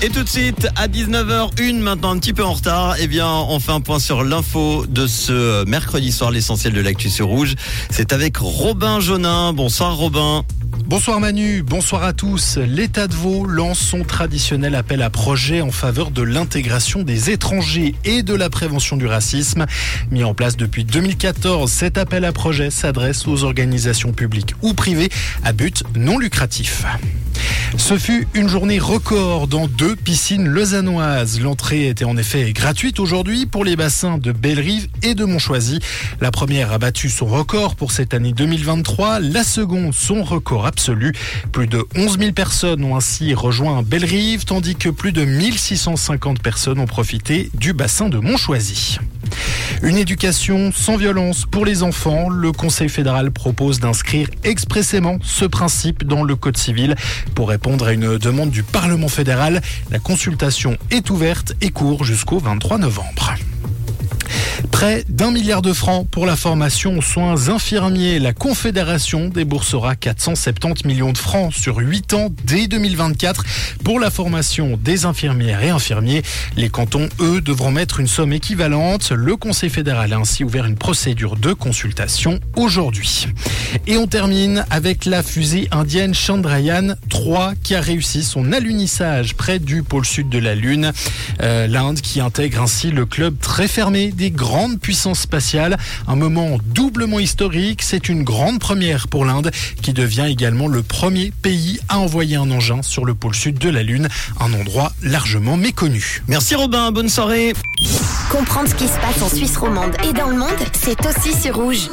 Et tout de suite, à 19h01, maintenant un petit peu en retard, eh bien, on fait un point sur l'info de ce mercredi soir, l'essentiel de l'actu sur Rouge. C'est avec Robin Jonin. Bonsoir Robin. Bonsoir Manu, bonsoir à tous. L'État de Vaud lance son traditionnel appel à projet en faveur de l'intégration des étrangers et de la prévention du racisme. Mis en place depuis 2014, cet appel à projet s'adresse aux organisations publiques ou privées à but non lucratif. Ce fut une journée record dans deux piscines lausannoises. L'entrée était en effet gratuite aujourd'hui pour les bassins de Bellerive et de Montchoisy. La première a battu son record pour cette année 2023, la seconde son record absolu. Plus de 11 000 personnes ont ainsi rejoint Bellerive, tandis que plus de 1650 personnes ont profité du bassin de Montchoisy. Une éducation sans violence pour les enfants. Le Conseil fédéral propose d'inscrire expressément ce principe dans le Code civil pour répondre à une demande du Parlement fédéral. La consultation est ouverte et court jusqu'au 23 novembre. Près d'un milliard de francs pour la formation aux soins infirmiers. La Confédération déboursera 470 millions de francs sur 8 ans dès 2024 pour la formation des infirmières et infirmiers. Les cantons, eux, devront mettre une somme équivalente. Le Conseil fédéral a ainsi ouvert une procédure de consultation aujourd'hui. Et on termine avec la fusée indienne Chandrayaan 3 qui a réussi son alunissage près du pôle sud de la Lune. Euh, L'Inde qui intègre ainsi le club très fermé des grands puissance spatiale. Un moment doublement historique. C'est une grande première pour l'Inde qui devient également le premier pays à envoyer un engin sur le pôle sud de la Lune, un endroit largement méconnu. Merci Robin, bonne soirée. Comprendre ce qui se passe en Suisse romande et dans le monde, c'est aussi sur rouge.